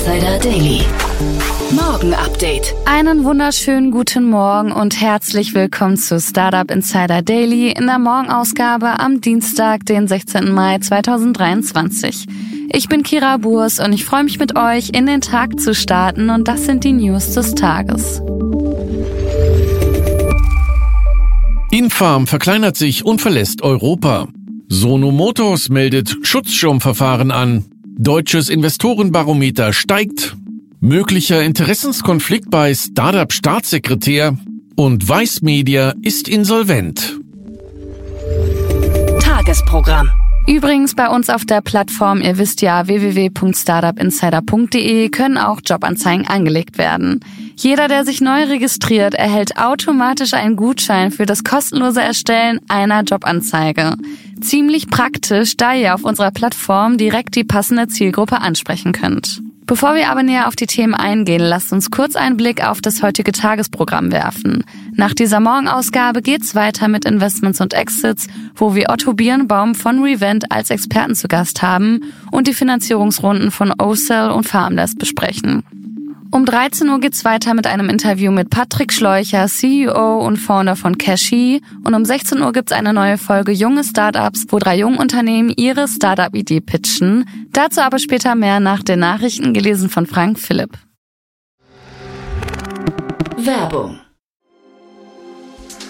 Insider Daily. Morgen Update. Einen wunderschönen guten Morgen und herzlich willkommen zu Startup Insider Daily in der Morgenausgabe am Dienstag, den 16. Mai 2023. Ich bin Kira Burs und ich freue mich mit euch in den Tag zu starten und das sind die News des Tages. Infarm verkleinert sich und verlässt Europa. Sono Motors meldet Schutzschirmverfahren an. Deutsches Investorenbarometer steigt. Möglicher Interessenskonflikt bei Startup-Staatssekretär. Und Weiß Media ist insolvent. Tagesprogramm. Übrigens bei uns auf der Plattform, ihr wisst ja, www.startupinsider.de können auch Jobanzeigen angelegt werden. Jeder, der sich neu registriert, erhält automatisch einen Gutschein für das kostenlose Erstellen einer Jobanzeige. Ziemlich praktisch, da ihr auf unserer Plattform direkt die passende Zielgruppe ansprechen könnt. Bevor wir aber näher auf die Themen eingehen, lasst uns kurz einen Blick auf das heutige Tagesprogramm werfen. Nach dieser Morgenausgabe geht's weiter mit Investments und Exits, wo wir Otto Birnbaum von Revent als Experten zu Gast haben und die Finanzierungsrunden von OCell und Farmless besprechen. Um 13 Uhr geht's weiter mit einem Interview mit Patrick Schleucher, CEO und Founder von Cashy. Und um 16 Uhr gibt's eine neue Folge Junge Startups, wo drei Jungunternehmen ihre Startup-Idee pitchen. Dazu aber später mehr nach den Nachrichten gelesen von Frank Philipp. Werbung.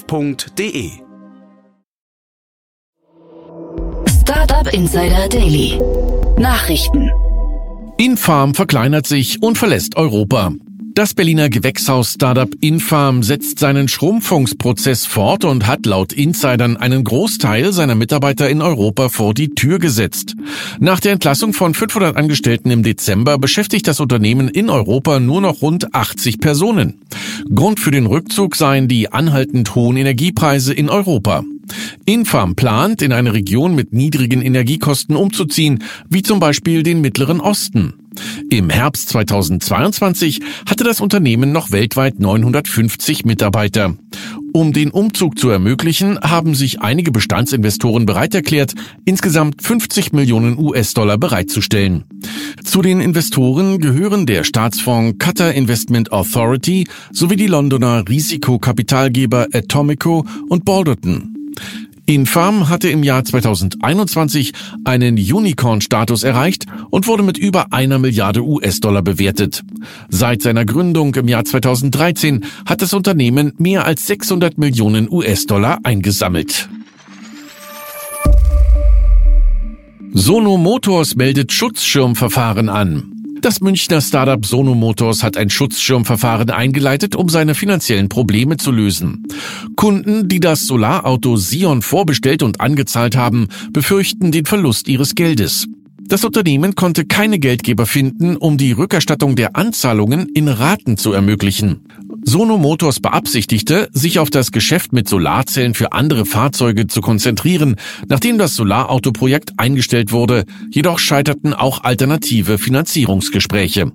startup.de. Startup Insider Daily. Nachrichten. Infarm verkleinert sich und verlässt Europa. Das Berliner Gewächshaus-Startup Infarm setzt seinen Schrumpfungsprozess fort und hat laut Insidern einen Großteil seiner Mitarbeiter in Europa vor die Tür gesetzt. Nach der Entlassung von 500 Angestellten im Dezember beschäftigt das Unternehmen in Europa nur noch rund 80 Personen. Grund für den Rückzug seien die anhaltend hohen Energiepreise in Europa. Infarm plant, in eine Region mit niedrigen Energiekosten umzuziehen, wie zum Beispiel den Mittleren Osten. Im Herbst 2022 hatte das Unternehmen noch weltweit 950 Mitarbeiter. Um den Umzug zu ermöglichen, haben sich einige Bestandsinvestoren bereit erklärt, insgesamt 50 Millionen US-Dollar bereitzustellen. Zu den Investoren gehören der Staatsfonds Qatar Investment Authority sowie die Londoner Risikokapitalgeber Atomico und Balderton. Infarm hatte im Jahr 2021 einen Unicorn-Status erreicht und wurde mit über einer Milliarde US-Dollar bewertet. Seit seiner Gründung im Jahr 2013 hat das Unternehmen mehr als 600 Millionen US-Dollar eingesammelt. Sono Motors meldet Schutzschirmverfahren an. Das Münchner Startup Sono Motors hat ein Schutzschirmverfahren eingeleitet, um seine finanziellen Probleme zu lösen. Kunden, die das Solarauto Sion vorbestellt und angezahlt haben, befürchten den Verlust ihres Geldes. Das Unternehmen konnte keine Geldgeber finden, um die Rückerstattung der Anzahlungen in Raten zu ermöglichen. Sono Motors beabsichtigte, sich auf das Geschäft mit Solarzellen für andere Fahrzeuge zu konzentrieren, nachdem das Solarautoprojekt eingestellt wurde, jedoch scheiterten auch alternative Finanzierungsgespräche.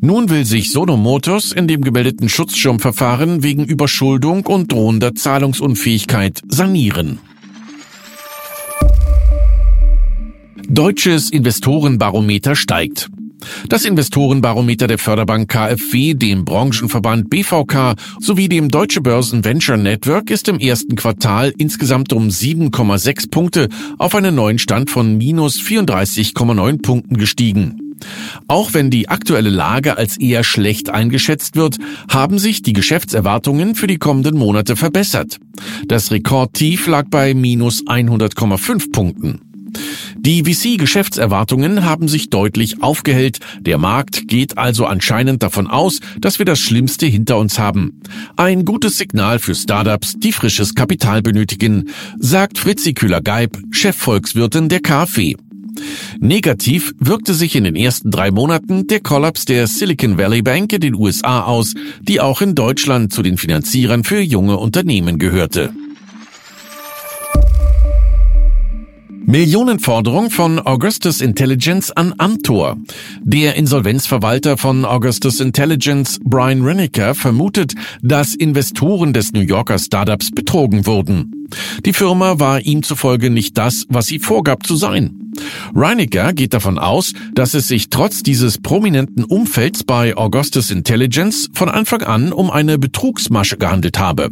Nun will sich Sono Motors in dem gemeldeten Schutzschirmverfahren wegen Überschuldung und drohender Zahlungsunfähigkeit sanieren. Deutsches Investorenbarometer steigt. Das Investorenbarometer der Förderbank KfW, dem Branchenverband BVK sowie dem Deutsche Börsen Venture Network ist im ersten Quartal insgesamt um 7,6 Punkte auf einen neuen Stand von minus 34,9 Punkten gestiegen. Auch wenn die aktuelle Lage als eher schlecht eingeschätzt wird, haben sich die Geschäftserwartungen für die kommenden Monate verbessert. Das Rekordtief lag bei minus 100,5 Punkten. Die VC-Geschäftserwartungen haben sich deutlich aufgehellt. Der Markt geht also anscheinend davon aus, dass wir das Schlimmste hinter uns haben. Ein gutes Signal für Startups, die frisches Kapital benötigen, sagt Fritzi Kühler-Geib, Chefvolkswirtin der KfW. Negativ wirkte sich in den ersten drei Monaten der Kollaps der Silicon Valley Bank in den USA aus, die auch in Deutschland zu den Finanzierern für junge Unternehmen gehörte. Millionenforderung von Augustus Intelligence an Amtor. Der Insolvenzverwalter von Augustus Intelligence, Brian Renneker, vermutet, dass Investoren des New Yorker Startups betrogen wurden. Die Firma war ihm zufolge nicht das, was sie vorgab zu sein. Reinecker geht davon aus, dass es sich trotz dieses prominenten Umfelds bei Augustus Intelligence von Anfang an um eine Betrugsmasche gehandelt habe.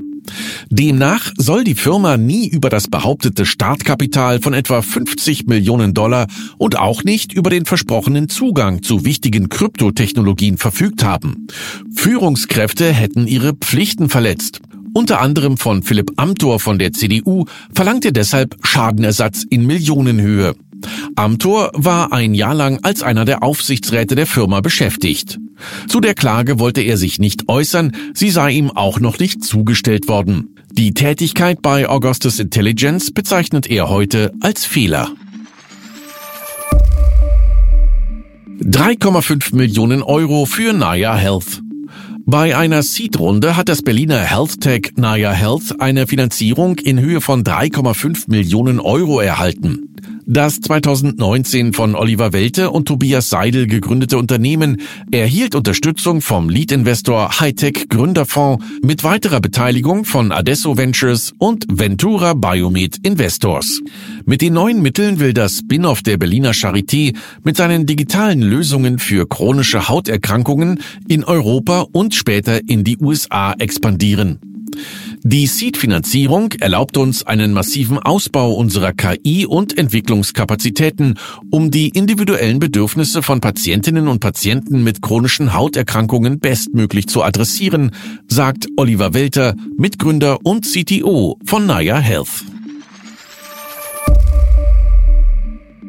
Demnach soll die Firma nie über das behauptete Startkapital von etwa 50 Millionen Dollar und auch nicht über den versprochenen Zugang zu wichtigen Kryptotechnologien verfügt haben. Führungskräfte hätten ihre Pflichten verletzt. Unter anderem von Philipp Amthor von der CDU verlangt er deshalb Schadenersatz in Millionenhöhe. Amthor war ein Jahr lang als einer der Aufsichtsräte der Firma beschäftigt. Zu der Klage wollte er sich nicht äußern, sie sei ihm auch noch nicht zugestellt worden. Die Tätigkeit bei Augustus Intelligence bezeichnet er heute als Fehler. 3,5 Millionen Euro für Naya Health. Bei einer Seed-Runde hat das Berliner Health Tech Naya Health eine Finanzierung in Höhe von 3,5 Millionen Euro erhalten. Das 2019 von Oliver Welte und Tobias Seidel gegründete Unternehmen erhielt Unterstützung vom Lead-Investor Hightech Gründerfonds mit weiterer Beteiligung von Adesso Ventures und Ventura Biomed Investors. Mit den neuen Mitteln will das Spin-off der Berliner Charité mit seinen digitalen Lösungen für chronische Hauterkrankungen in Europa und später in die USA expandieren. Die Seed-Finanzierung erlaubt uns einen massiven Ausbau unserer KI und Entwicklungskapazitäten, um die individuellen Bedürfnisse von Patientinnen und Patienten mit chronischen Hauterkrankungen bestmöglich zu adressieren, sagt Oliver Welter, Mitgründer und CTO von Naya Health.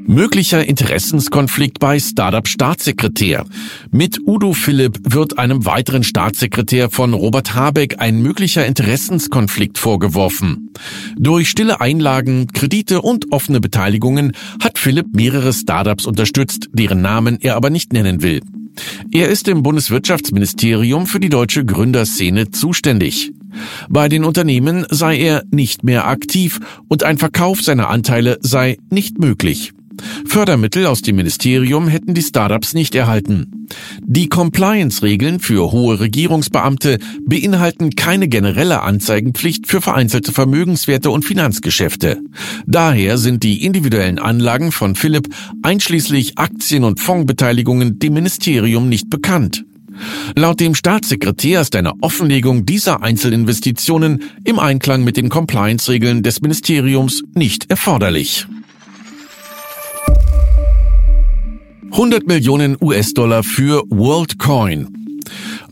Möglicher Interessenskonflikt bei Startup-Staatssekretär. Mit Udo Philipp wird einem weiteren Staatssekretär von Robert Habeck ein möglicher Interessenskonflikt vorgeworfen. Durch stille Einlagen, Kredite und offene Beteiligungen hat Philipp mehrere Startups unterstützt, deren Namen er aber nicht nennen will. Er ist im Bundeswirtschaftsministerium für die deutsche Gründerszene zuständig. Bei den Unternehmen sei er nicht mehr aktiv und ein Verkauf seiner Anteile sei nicht möglich. Fördermittel aus dem Ministerium hätten die Startups nicht erhalten. Die Compliance-Regeln für hohe Regierungsbeamte beinhalten keine generelle Anzeigenpflicht für vereinzelte Vermögenswerte und Finanzgeschäfte. Daher sind die individuellen Anlagen von Philipp einschließlich Aktien- und Fondsbeteiligungen dem Ministerium nicht bekannt. Laut dem Staatssekretär ist eine Offenlegung dieser Einzelinvestitionen im Einklang mit den Compliance-Regeln des Ministeriums nicht erforderlich. 100 Millionen US-Dollar für WorldCoin.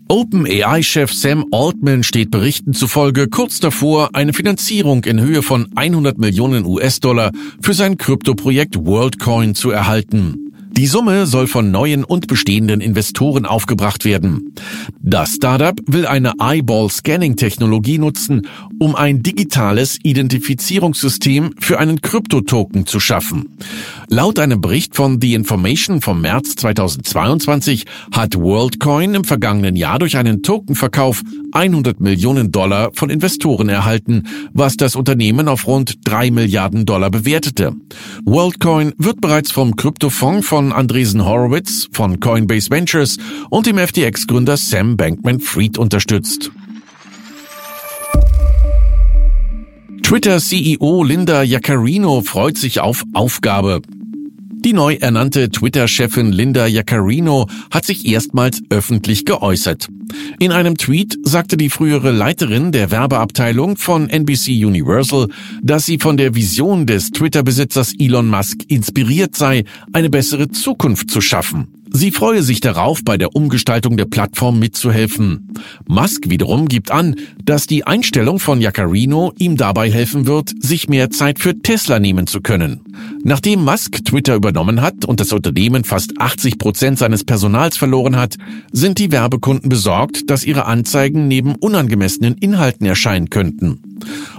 OpenAI-Chef Sam Altman steht Berichten zufolge kurz davor, eine Finanzierung in Höhe von 100 Millionen US-Dollar für sein Kryptoprojekt WorldCoin zu erhalten. Die Summe soll von neuen und bestehenden Investoren aufgebracht werden. Das Startup will eine Eyeball-Scanning-Technologie nutzen, um ein digitales Identifizierungssystem für einen Kryptotoken zu schaffen. Laut einem Bericht von The Information vom März 2022 hat WorldCoin im vergangenen Jahr durch einen Tokenverkauf 100 Millionen Dollar von Investoren erhalten, was das Unternehmen auf rund 3 Milliarden Dollar bewertete. WorldCoin wird bereits vom Kryptofonds von Andresen Horowitz von Coinbase Ventures und dem FTX-Gründer Sam Bankman-Fried unterstützt. Twitter-CEO Linda Yaccarino freut sich auf Aufgabe. Die neu ernannte Twitter-Chefin Linda Yaccarino hat sich erstmals öffentlich geäußert. In einem Tweet sagte die frühere Leiterin der Werbeabteilung von NBC Universal, dass sie von der Vision des Twitter-Besitzers Elon Musk inspiriert sei, eine bessere Zukunft zu schaffen. Sie freue sich darauf, bei der Umgestaltung der Plattform mitzuhelfen. Musk wiederum gibt an, dass die Einstellung von Jacarino ihm dabei helfen wird, sich mehr Zeit für Tesla nehmen zu können. Nachdem Musk Twitter übernommen hat und das Unternehmen fast 80 Prozent seines Personals verloren hat, sind die Werbekunden besorgt, dass ihre Anzeigen neben unangemessenen Inhalten erscheinen könnten.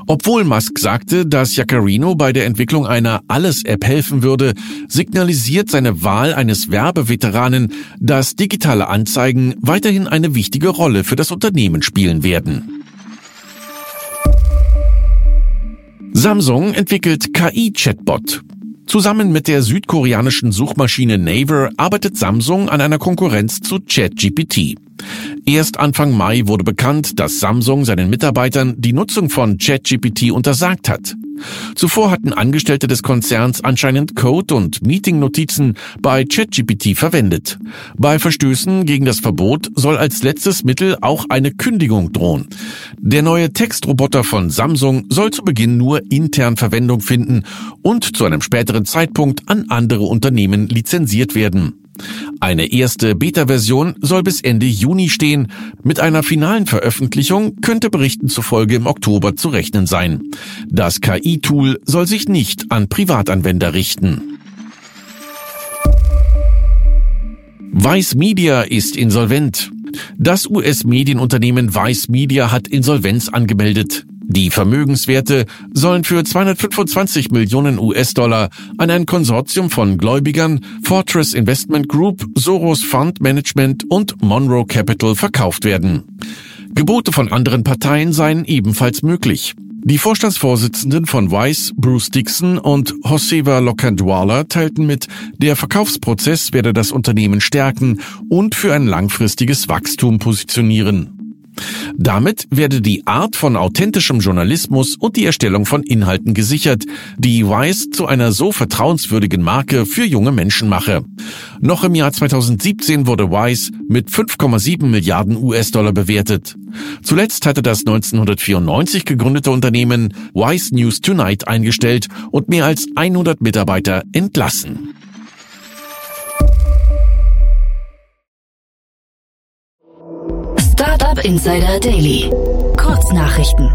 Obwohl Musk sagte, dass Jacarino bei der Entwicklung einer Alles-App helfen würde, signalisiert seine Wahl eines Werbeveteranen, dass digitale Anzeigen weiterhin eine wichtige Rolle für das Unternehmen spielen werden. Samsung entwickelt KI-Chatbot. Zusammen mit der südkoreanischen Suchmaschine Naver arbeitet Samsung an einer Konkurrenz zu ChatGPT. Erst Anfang Mai wurde bekannt, dass Samsung seinen Mitarbeitern die Nutzung von ChatGPT untersagt hat. Zuvor hatten Angestellte des Konzerns anscheinend Code und Meeting-Notizen bei ChatGPT verwendet. Bei Verstößen gegen das Verbot soll als letztes Mittel auch eine Kündigung drohen. Der neue Textroboter von Samsung soll zu Beginn nur intern Verwendung finden und zu einem späteren Zeitpunkt an andere Unternehmen lizenziert werden. Eine erste Beta-Version soll bis Ende Juni stehen. Mit einer finalen Veröffentlichung könnte Berichten zufolge im Oktober zu rechnen sein. Das KI-Tool soll sich nicht an Privatanwender richten. Vice Media ist insolvent. Das US-Medienunternehmen Vice Media hat Insolvenz angemeldet. Die Vermögenswerte sollen für 225 Millionen US-Dollar an ein Konsortium von Gläubigern, Fortress Investment Group, Soros Fund Management und Monroe Capital verkauft werden. Gebote von anderen Parteien seien ebenfalls möglich. Die Vorstandsvorsitzenden von Weiss, Bruce Dixon und Joseva Locandwala teilten mit, der Verkaufsprozess werde das Unternehmen stärken und für ein langfristiges Wachstum positionieren. Damit werde die Art von authentischem Journalismus und die Erstellung von Inhalten gesichert, die Wise zu einer so vertrauenswürdigen Marke für junge Menschen mache. Noch im Jahr 2017 wurde Wise mit 5,7 Milliarden US-Dollar bewertet. Zuletzt hatte das 1994 gegründete Unternehmen Wise News Tonight eingestellt und mehr als 100 Mitarbeiter entlassen. Insider Daily. Kurznachrichten.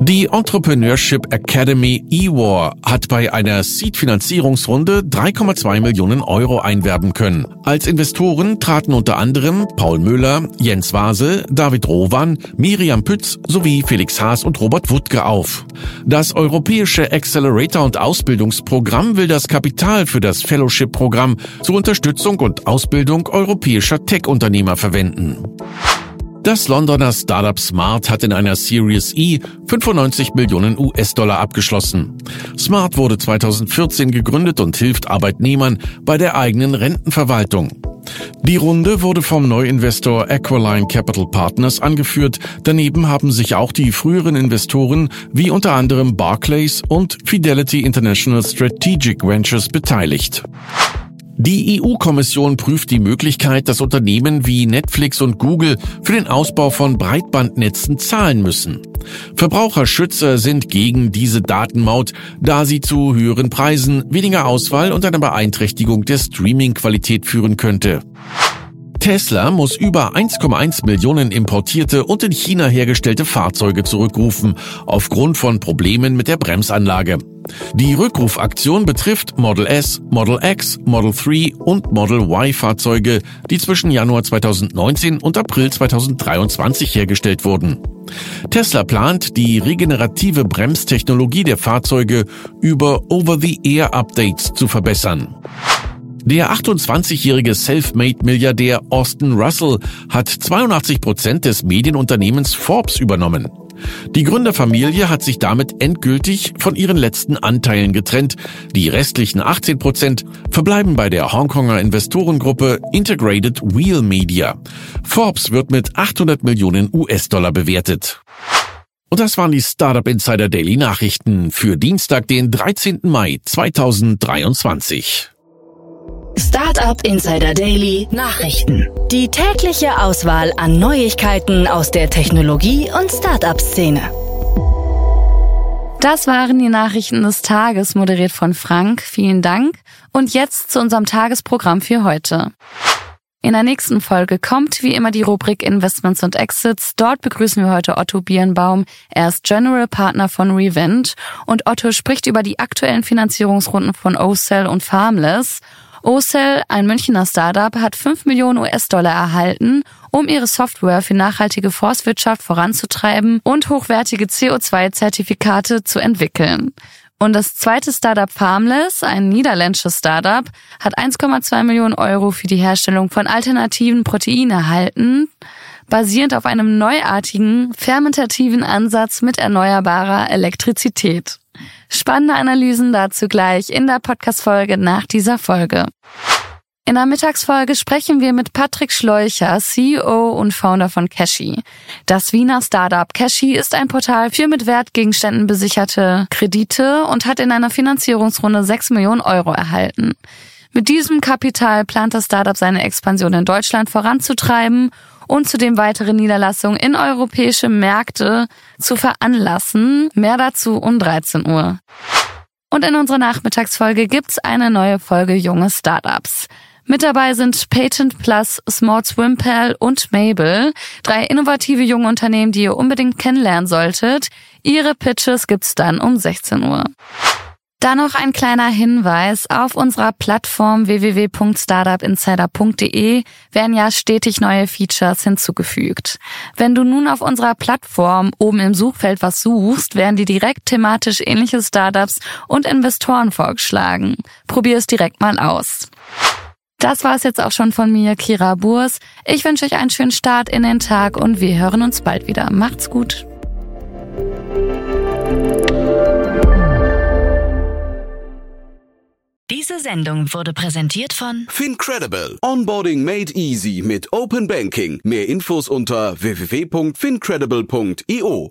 Die Entrepreneurship Academy eWar hat bei einer Seed-Finanzierungsrunde 3,2 Millionen Euro einwerben können. Als Investoren traten unter anderem Paul Müller, Jens Vase, David Rowan, Miriam Pütz sowie Felix Haas und Robert Wuttke auf. Das europäische Accelerator- und Ausbildungsprogramm will das Kapital für das Fellowship-Programm zur Unterstützung und Ausbildung europäischer Tech-Unternehmer verwenden. Das Londoner Startup Smart hat in einer Series E 95 Millionen US-Dollar abgeschlossen. Smart wurde 2014 gegründet und hilft Arbeitnehmern bei der eigenen Rentenverwaltung. Die Runde wurde vom Neuinvestor Aquiline Capital Partners angeführt. Daneben haben sich auch die früheren Investoren wie unter anderem Barclays und Fidelity International Strategic Ventures beteiligt. Die EU-Kommission prüft die Möglichkeit, dass Unternehmen wie Netflix und Google für den Ausbau von Breitbandnetzen zahlen müssen. Verbraucherschützer sind gegen diese Datenmaut, da sie zu höheren Preisen, weniger Auswahl und einer Beeinträchtigung der Streaming-Qualität führen könnte. Tesla muss über 1,1 Millionen importierte und in China hergestellte Fahrzeuge zurückrufen, aufgrund von Problemen mit der Bremsanlage. Die Rückrufaktion betrifft Model S, Model X, Model 3 und Model Y Fahrzeuge, die zwischen Januar 2019 und April 2023 hergestellt wurden. Tesla plant, die regenerative Bremstechnologie der Fahrzeuge über Over-the-Air-Updates zu verbessern. Der 28-jährige Selfmade-Milliardär Austin Russell hat 82 Prozent des Medienunternehmens Forbes übernommen. Die Gründerfamilie hat sich damit endgültig von ihren letzten Anteilen getrennt. Die restlichen 18 Prozent verbleiben bei der Hongkonger Investorengruppe Integrated Wheel Media. Forbes wird mit 800 Millionen US-Dollar bewertet. Und das waren die Startup Insider Daily Nachrichten für Dienstag, den 13. Mai 2023. Startup Insider Daily Nachrichten. Die tägliche Auswahl an Neuigkeiten aus der Technologie- und Startup-Szene. Das waren die Nachrichten des Tages, moderiert von Frank. Vielen Dank. Und jetzt zu unserem Tagesprogramm für heute. In der nächsten Folge kommt wie immer die Rubrik Investments und Exits. Dort begrüßen wir heute Otto Birnbaum. Er ist General Partner von Revent und Otto spricht über die aktuellen Finanzierungsrunden von OCell und Farmless. OCell, ein Münchner Startup, hat 5 Millionen US-Dollar erhalten, um ihre Software für nachhaltige Forstwirtschaft voranzutreiben und hochwertige CO2-Zertifikate zu entwickeln. Und das zweite Startup Farmless, ein niederländisches Startup, hat 1,2 Millionen Euro für die Herstellung von alternativen Proteinen erhalten, basierend auf einem neuartigen, fermentativen Ansatz mit erneuerbarer Elektrizität. Spannende Analysen dazu gleich in der Podcast-Folge nach dieser Folge. In der Mittagsfolge sprechen wir mit Patrick Schleucher, CEO und Founder von Cashy. Das Wiener Startup Cashy ist ein Portal für mit Wertgegenständen besicherte Kredite und hat in einer Finanzierungsrunde 6 Millionen Euro erhalten. Mit diesem Kapital plant das Startup seine Expansion in Deutschland voranzutreiben und zudem weitere Niederlassungen in europäische Märkte zu veranlassen. Mehr dazu um 13 Uhr. Und in unserer Nachmittagsfolge gibt's eine neue Folge Junge Startups. Mit dabei sind Patent Plus, Small Swim Pal und Mabel, drei innovative junge Unternehmen, die ihr unbedingt kennenlernen solltet. Ihre Pitches gibt's dann um 16 Uhr. Dann noch ein kleiner Hinweis. Auf unserer Plattform www.startupinsider.de werden ja stetig neue Features hinzugefügt. Wenn du nun auf unserer Plattform oben im Suchfeld was suchst, werden dir direkt thematisch ähnliche Startups und Investoren vorgeschlagen. Probier es direkt mal aus. Das war es jetzt auch schon von mir, Kira Burs. Ich wünsche euch einen schönen Start in den Tag und wir hören uns bald wieder. Macht's gut. Diese Sendung wurde präsentiert von Fincredible. Onboarding made easy mit Open Banking. Mehr Infos unter www.fincredible.io.